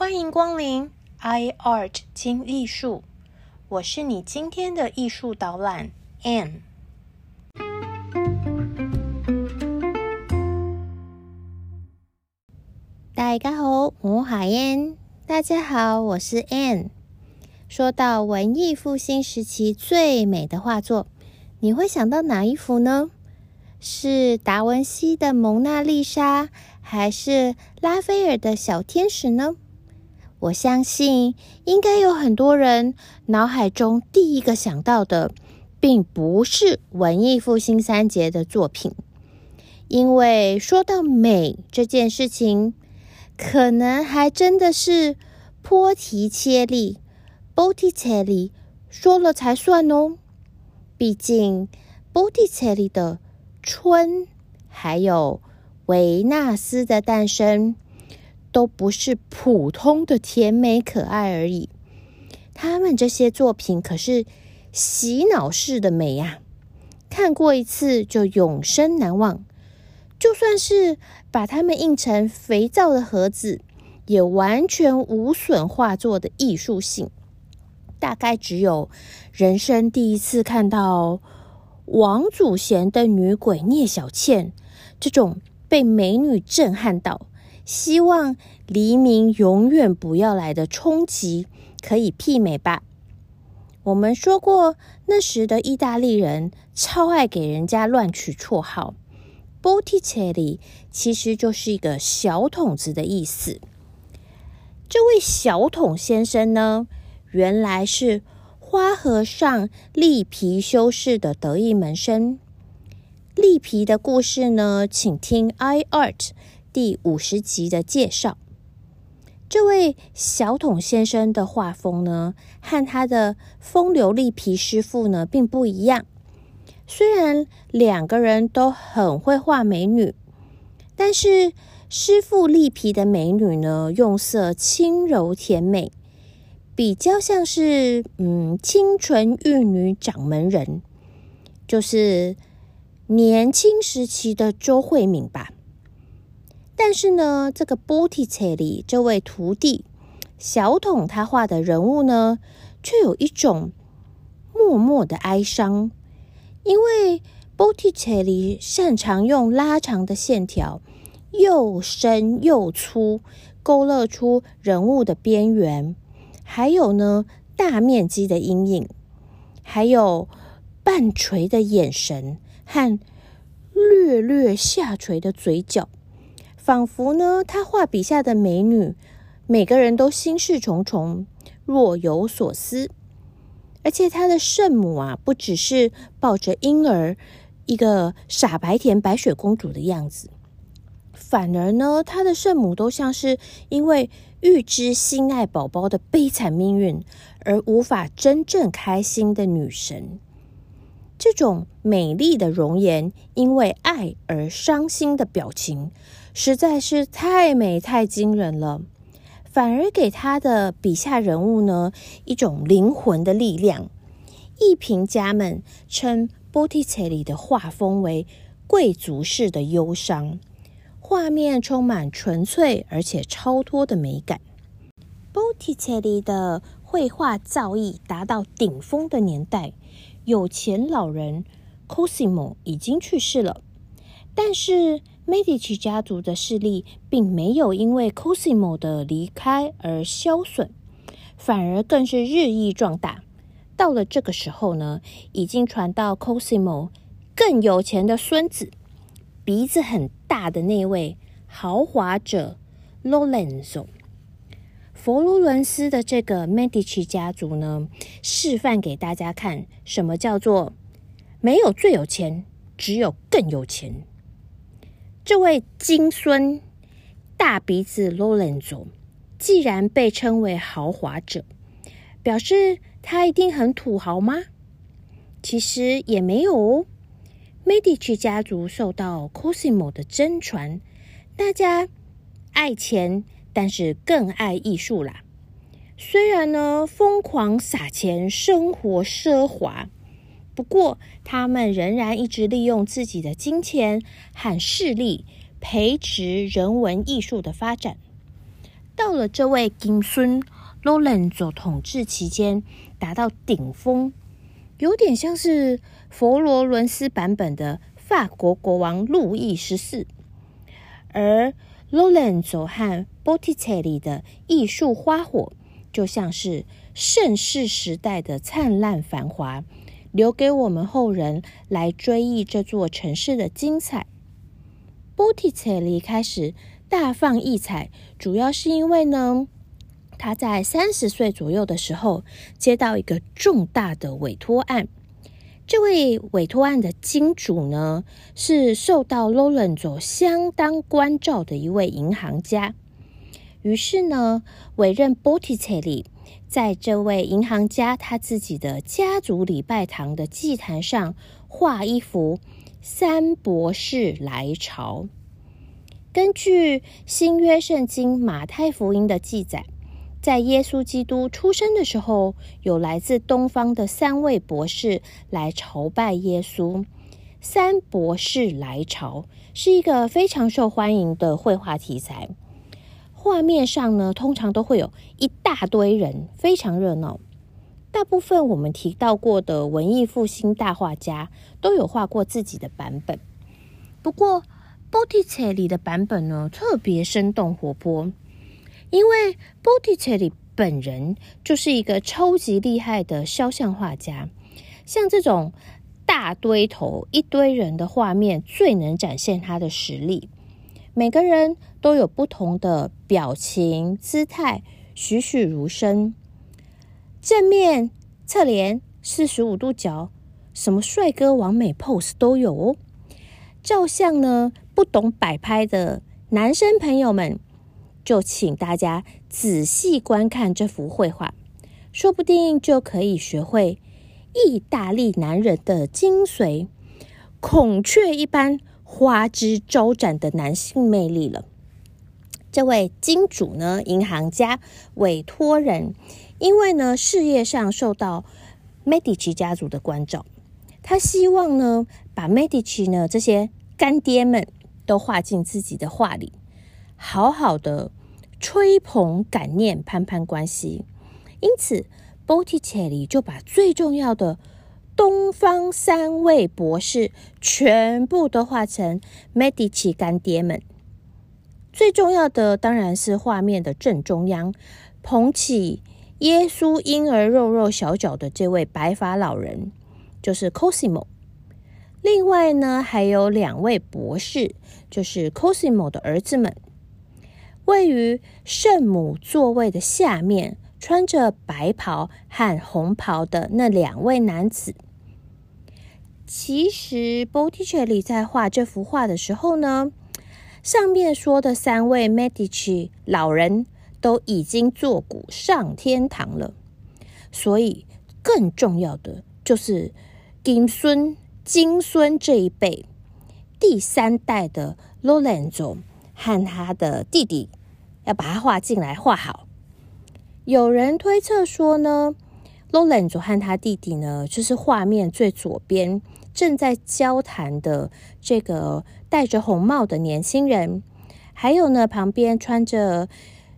欢迎光临 iArt 精艺术，我是你今天的艺术导览 Anne。大家好，我海燕。大家好，我是 Anne。说到文艺复兴时期最美的画作，你会想到哪一幅呢？是达文西的《蒙娜丽莎》，还是拉斐尔的小天使呢？我相信，应该有很多人脑海中第一个想到的，并不是文艺复兴三杰的作品，因为说到美这件事情，可能还真的是波提切利 （Botticelli） 说了才算哦。毕竟，Botticelli 的春，还有维纳斯的诞生。都不是普通的甜美可爱而已，他们这些作品可是洗脑式的美呀！看过一次就永生难忘。就算是把它们印成肥皂的盒子，也完全无损画作的艺术性。大概只有人生第一次看到王祖贤的女鬼聂小倩这种被美女震撼到。希望黎明永远不要来的冲击可以媲美吧。我们说过，那时的意大利人超爱给人家乱取绰号，Botticelli 其实就是一个小桶子的意思。这位小桶先生呢，原来是花和尚利皮修士的得意门生。利皮的故事呢，请听 iArt。第五十集的介绍，这位小桶先生的画风呢，和他的风流丽皮师傅呢并不一样。虽然两个人都很会画美女，但是师傅丽皮的美女呢，用色轻柔甜美，比较像是嗯清纯玉女掌门人，就是年轻时期的周慧敏吧。但是呢，这个波提切利这位徒弟小桶他画的人物呢，却有一种默默的哀伤，因为波提切利擅长用拉长的线条，又深又粗，勾勒出人物的边缘，还有呢大面积的阴影，还有半垂的眼神和略略下垂的嘴角。仿佛呢，他画笔下的美女，每个人都心事重重，若有所思。而且他的圣母啊，不只是抱着婴儿，一个傻白甜白雪公主的样子，反而呢，他的圣母都像是因为预知心爱宝宝的悲惨命运而无法真正开心的女神。这种美丽的容颜，因为爱而伤心的表情。实在是太美太惊人了，反而给他的笔下人物呢一种灵魂的力量。艺评家们称波提切利的画风为贵族式的忧伤，画面充满纯粹而且超脱的美感。波提切利的绘画造诣达到顶峰的年代，有钱老人 Cosimo 已经去世了，但是。Medici 家族的势力并没有因为 Cosimo 的离开而消损，反而更是日益壮大。到了这个时候呢，已经传到 Cosimo 更有钱的孙子，鼻子很大的那位豪华者 Lorenzo。佛罗伦斯的这个 Medici 家族呢，示范给大家看，什么叫做没有最有钱，只有更有钱。这位金孙大鼻子罗伦佐，既然被称为豪华者，表示他一定很土豪吗？其实也没有哦。Medici 家族受到 Cosimo 的真传，大家爱钱，但是更爱艺术啦。虽然呢，疯狂撒钱，生活奢华。不过，他们仍然一直利用自己的金钱和势力培植人文艺术的发展。到了这位金孙罗伦佐统治期间达到顶峰，有点像是佛罗伦斯版本的法国国王路易十四。而罗伦佐和波提切利的艺术花火，就像是盛世时代的灿烂繁华，留给我们后人来追忆这座城市的精彩。波提切利开始大放异彩，主要是因为呢，他在三十岁左右的时候接到一个重大的委托案。这位委托案的金主呢，是受到罗伦佐相当关照的一位银行家。于是呢，委任波提切利在这位银行家他自己的家族礼拜堂的祭坛上画一幅三博士来朝。根据新约圣经马太福音的记载。在耶稣基督出生的时候，有来自东方的三位博士来朝拜耶稣。三博士来朝是一个非常受欢迎的绘画题材。画面上呢，通常都会有一大堆人，非常热闹。大部分我们提到过的文艺复兴大画家都有画过自己的版本。不过，Botticelli 的版本呢，特别生动活泼。因为 Botticelli 本人就是一个超级厉害的肖像画家，像这种大堆头一堆人的画面，最能展现他的实力。每个人都有不同的表情、姿态，栩栩如生。正面、侧脸、四十五度角，什么帅哥完美 pose 都有哦。照相呢，不懂摆拍的男生朋友们。就请大家仔细观看这幅绘画，说不定就可以学会意大利男人的精髓——孔雀一般花枝招展的男性魅力了。这位金主呢，银行家委托人，因为呢事业上受到 Medici 家族的关照，他希望呢把 Medici 呢这些干爹们都画进自己的画里，好好的。吹捧感念攀攀关系，因此 Botticelli 就把最重要的东方三位博士全部都画成 Medici 干爹们。最重要的当然是画面的正中央，捧起耶稣婴儿肉肉小脚的这位白发老人，就是 Cosimo。另外呢，还有两位博士，就是 Cosimo 的儿子们。位于圣母座位的下面，穿着白袍和红袍的那两位男子。其实，Botticelli 在画这幅画的时候呢，上面说的三位 Medici 老人都已经坐骨上天堂了。所以，更重要的就是金孙、金孙这一辈，第三代的 Lorenzo 和他的弟弟。要把它画进来，画好。有人推测说呢，，Lorenzo 和他弟弟呢，就是画面最左边正在交谈的这个戴着红帽的年轻人，还有呢，旁边穿着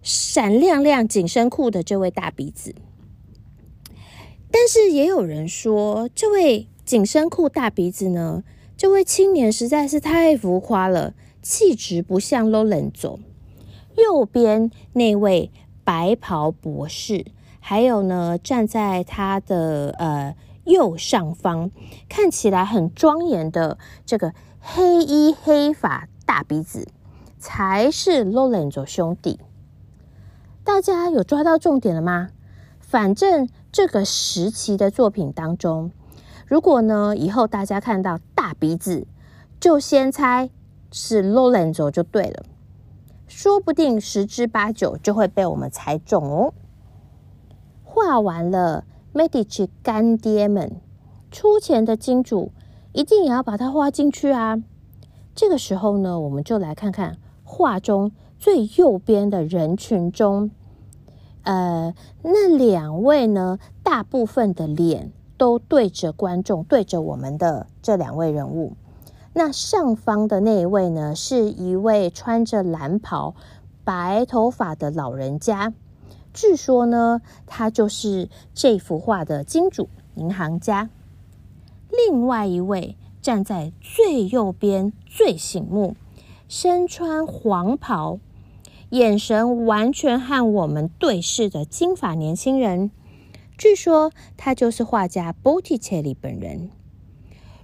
闪亮亮紧身裤的这位大鼻子。但是也有人说，这位紧身裤大鼻子呢，这位青年实在是太浮夸了，气质不像罗伦佐。右边那位白袍博士，还有呢，站在他的呃右上方，看起来很庄严的这个黑衣黑发大鼻子，才是罗伦佐兄弟。大家有抓到重点了吗？反正这个时期的作品当中，如果呢以后大家看到大鼻子，就先猜是罗伦佐就对了。说不定十之八九就会被我们猜中哦。画完了，Medici 干爹们出钱的金主一定也要把它花进去啊。这个时候呢，我们就来看看画中最右边的人群中，呃，那两位呢，大部分的脸都对着观众，对着我们的这两位人物。那上方的那一位呢，是一位穿着蓝袍、白头发的老人家。据说呢，他就是这幅画的金主银行家。另外一位站在最右边最醒目，身穿黄袍，眼神完全和我们对视的金发年轻人，据说他就是画家 Botticelli 本人。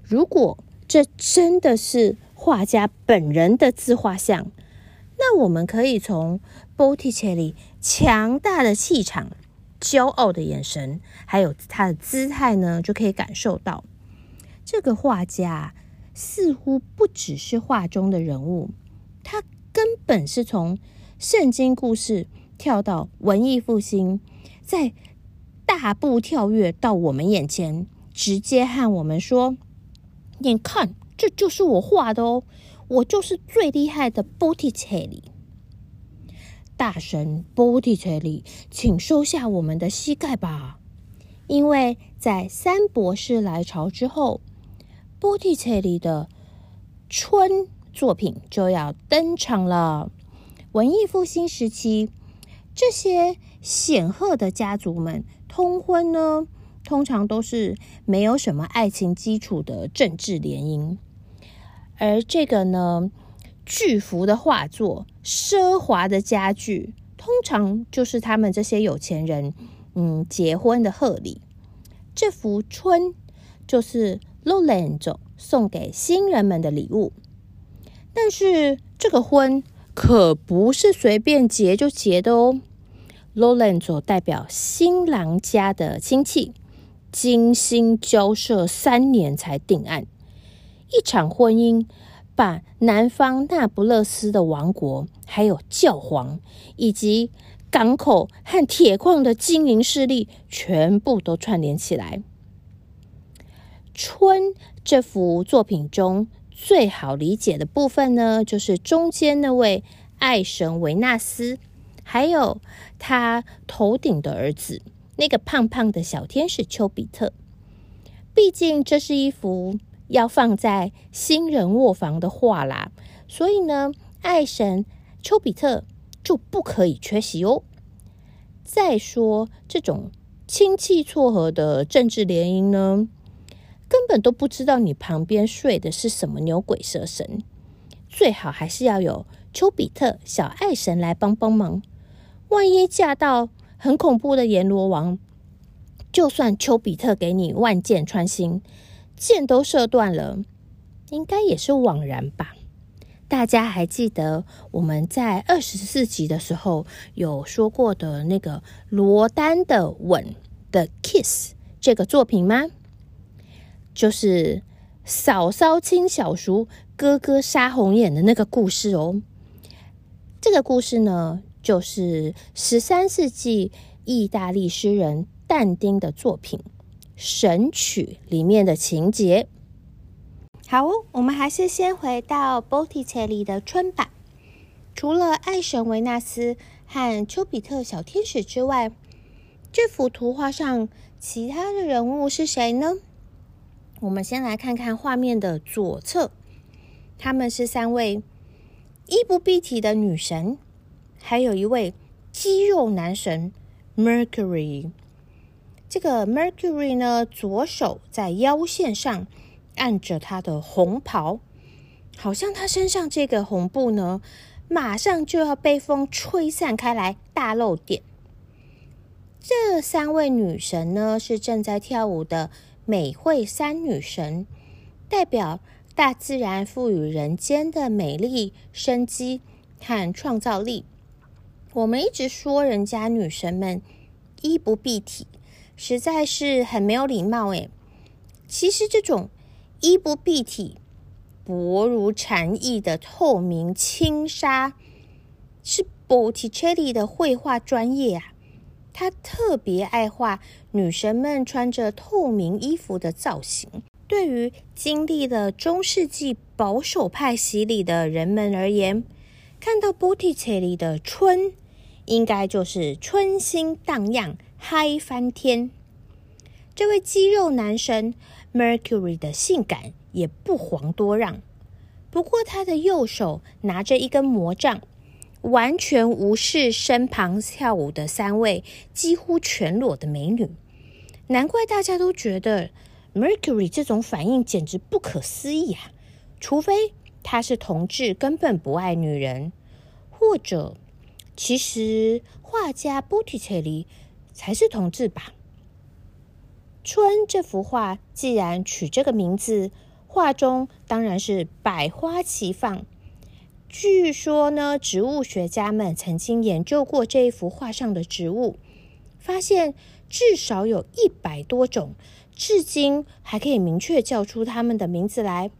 如果这真的是画家本人的自画像，那我们可以从 Botticelli 强大的气场、骄傲的眼神，还有他的姿态呢，就可以感受到这个画家似乎不只是画中的人物，他根本是从圣经故事跳到文艺复兴，在大步跳跃到我们眼前，直接和我们说。你看，这就是我画的哦，我就是最厉害的 Botticelli。大神 Botticelli，请收下我们的膝盖吧，因为在三博士来朝之后，Botticelli 的春作品就要登场了。文艺复兴时期，这些显赫的家族们通婚呢。通常都是没有什么爱情基础的政治联姻，而这个呢，巨幅的画作、奢华的家具，通常就是他们这些有钱人嗯结婚的贺礼。这幅春就是 Lorenzo 送给新人们的礼物，但是这个婚可不是随便结就结的哦。Lorenzo 代表新郎家的亲戚。精心交涉三年才定案，一场婚姻把南方那不勒斯的王国、还有教皇以及港口和铁矿的经营势力全部都串联起来。春这幅作品中最好理解的部分呢，就是中间那位爱神维纳斯，还有他头顶的儿子。那个胖胖的小天使丘比特，毕竟这是一幅要放在新人卧房的话啦，所以呢，爱神丘比特就不可以缺席哦。再说这种亲戚撮合的政治联姻呢，根本都不知道你旁边睡的是什么牛鬼蛇神，最好还是要有丘比特小爱神来帮帮忙，万一嫁到。很恐怖的阎罗王，就算丘比特给你万箭穿心，箭都射断了，应该也是枉然吧？大家还记得我们在二十四集的时候有说过的那个罗丹的吻的 kiss 这个作品吗？就是嫂嫂亲小叔，哥哥杀红眼的那个故事哦。这个故事呢？就是十三世纪意大利诗人但丁的作品《神曲》里面的情节。好，我们还是先回到 Botticelli 的春吧。除了爱神维纳斯和丘比特小天使之外，这幅图画上其他的人物是谁呢？我们先来看看画面的左侧，他们是三位衣不蔽体的女神。还有一位肌肉男神 Mercury，这个 Mercury 呢，左手在腰线上按着他的红袍，好像他身上这个红布呢，马上就要被风吹散开来，大露点。这三位女神呢，是正在跳舞的美惠三女神，代表大自然赋予人间的美丽、生机和创造力。我们一直说人家女神们衣不蔽体，实在是很没有礼貌诶。其实这种衣不蔽体、薄如蝉翼的透明轻纱，是 Botticelli 的绘画专业啊。他特别爱画女神们穿着透明衣服的造型。对于经历了中世纪保守派洗礼的人们而言，看到 Botticelli 的春。应该就是春心荡漾，嗨翻天。这位肌肉男神 Mercury 的性感也不遑多让。不过他的右手拿着一根魔杖，完全无视身旁跳舞的三位几乎全裸的美女。难怪大家都觉得 Mercury 这种反应简直不可思议啊！除非他是同志，根本不爱女人，或者其实画家 Botticelli 才是同志吧？春这幅画既然取这个名字，画中当然是百花齐放。据说呢，植物学家们曾经研究过这一幅画上的植物，发现至少有一百多种，至今还可以明确叫出它们的名字来。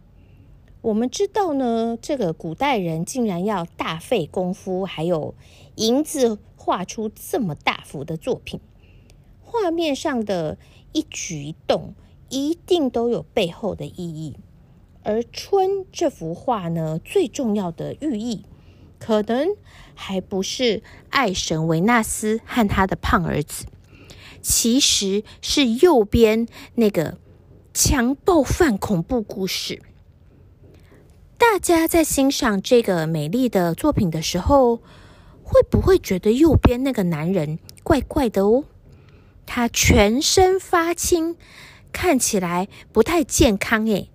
我们知道呢，这个古代人竟然要大费功夫，还有银子画出这么大幅的作品，画面上的。一举一动一定都有背后的意义，而《春》这幅画呢，最重要的寓意，可能还不是爱神维纳斯和他的胖儿子，其实是右边那个强暴犯恐怖故事。大家在欣赏这个美丽的作品的时候，会不会觉得右边那个男人怪怪的哦？他全身发青，看起来不太健康诶，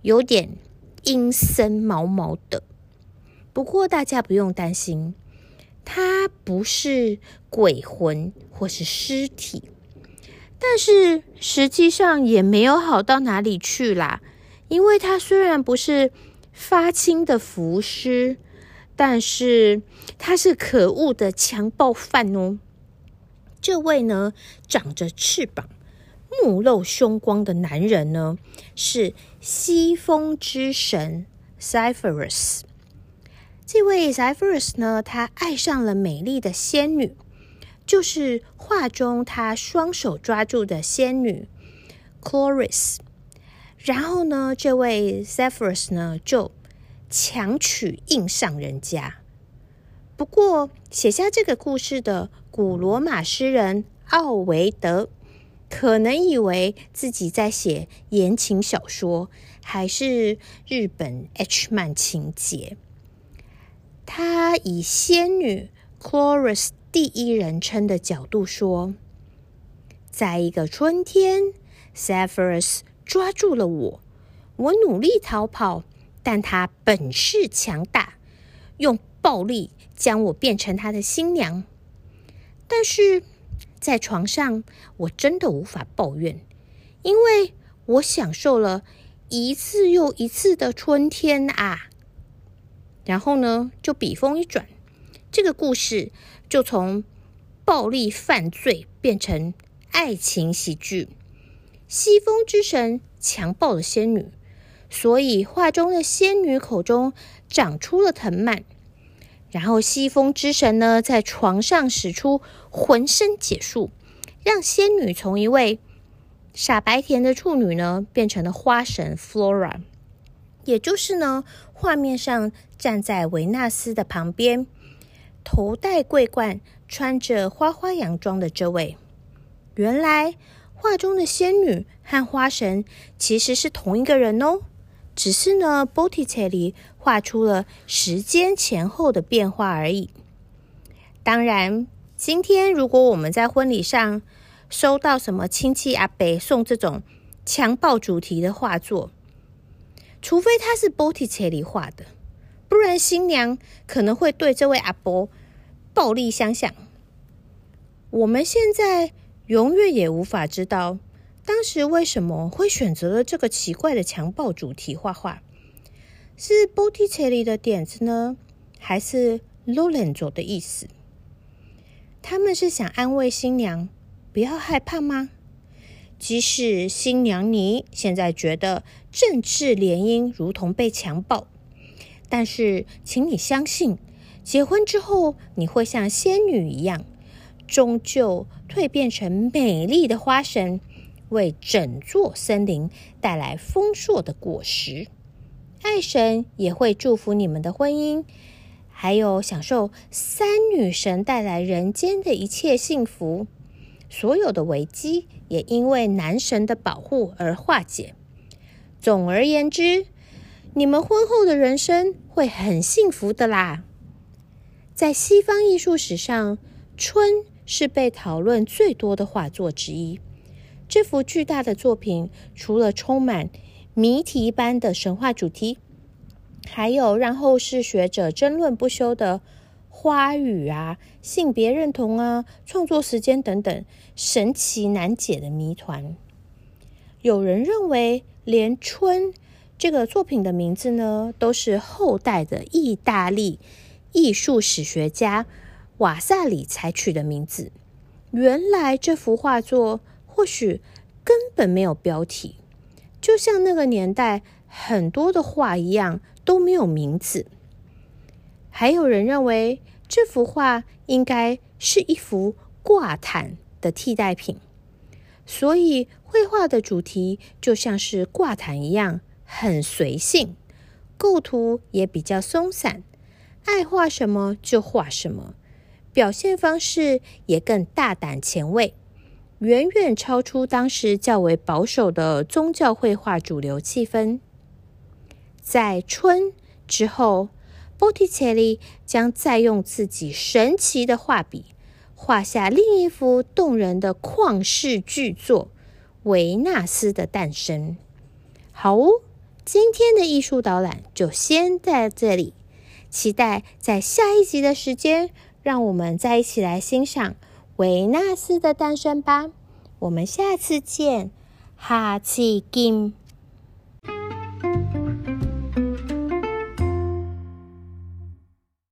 有点阴森毛毛的。不过大家不用担心，他不是鬼魂或是尸体，但是实际上也没有好到哪里去啦。因为他虽然不是发青的浮尸，但是他是可恶的强暴犯哦。这位呢，长着翅膀、目露凶光的男人呢，是西风之神 Zephyrus。这位 Zephyrus 呢，他爱上了美丽的仙女，就是画中他双手抓住的仙女 Chloris。然后呢，这位 Zephyrus 呢，就强娶硬上人家。不过，写下这个故事的古罗马诗人奥维德，可能以为自己在写言情小说，还是日本 H 漫情节。他以仙女 Chorus 第一人称的角度说：“在一个春天，Zephyrus 抓住了我，我努力逃跑，但他本事强大，用暴力。”将我变成他的新娘，但是在床上我真的无法抱怨，因为我享受了一次又一次的春天啊。然后呢，就笔锋一转，这个故事就从暴力犯罪变成爱情喜剧。西风之神强暴了仙女，所以画中的仙女口中长出了藤蔓。然后，西风之神呢，在床上使出浑身解数，让仙女从一位傻白甜的处女呢，变成了花神 Flora，也就是呢，画面上站在维纳斯的旁边，头戴桂冠、穿着花花洋装的这位。原来，画中的仙女和花神其实是同一个人哦。只是呢，Boticelli 画出了时间前后的变化而已。当然，今天如果我们在婚礼上收到什么亲戚阿伯送这种强暴主题的画作，除非他是 Boticelli 画的，不然新娘可能会对这位阿伯暴力相向。我们现在永远也无法知道。当时为什么会选择了这个奇怪的强暴主题画画？是 Botticelli 的点子呢，还是 Lorenzo 的意思？他们是想安慰新娘不要害怕吗？即使新娘你现在觉得政治联姻如同被强暴，但是请你相信，结婚之后你会像仙女一样，终究蜕变成美丽的花神。为整座森林带来丰硕的果实，爱神也会祝福你们的婚姻，还有享受三女神带来人间的一切幸福。所有的危机也因为男神的保护而化解。总而言之，你们婚后的人生会很幸福的啦。在西方艺术史上，春是被讨论最多的画作之一。这幅巨大的作品，除了充满谜题般的神话主题，还有让后世学者争论不休的花语啊、性别认同啊、创作时间等等神奇难解的谜团。有人认为，连“春”这个作品的名字呢，都是后代的意大利。艺术史学家瓦萨里采取的名字。原来这幅画作或许根本没有标题，就像那个年代很多的画一样都没有名字。还有人认为这幅画应该是一幅挂毯的替代品，所以绘画的主题就像是挂毯一样，很随性，构图也比较松散。爱画什么就画什么，表现方式也更大胆前卫，远远超出当时较为保守的宗教绘画主流气氛。在春之后，波提切利将再用自己神奇的画笔，画下另一幅动人的旷世巨作——维纳斯的诞生。好哦，今天的艺术导览就先在这里。期待在下一集的时间，让我们再一起来欣赏维纳斯的诞生吧。我们下次见，哈气金。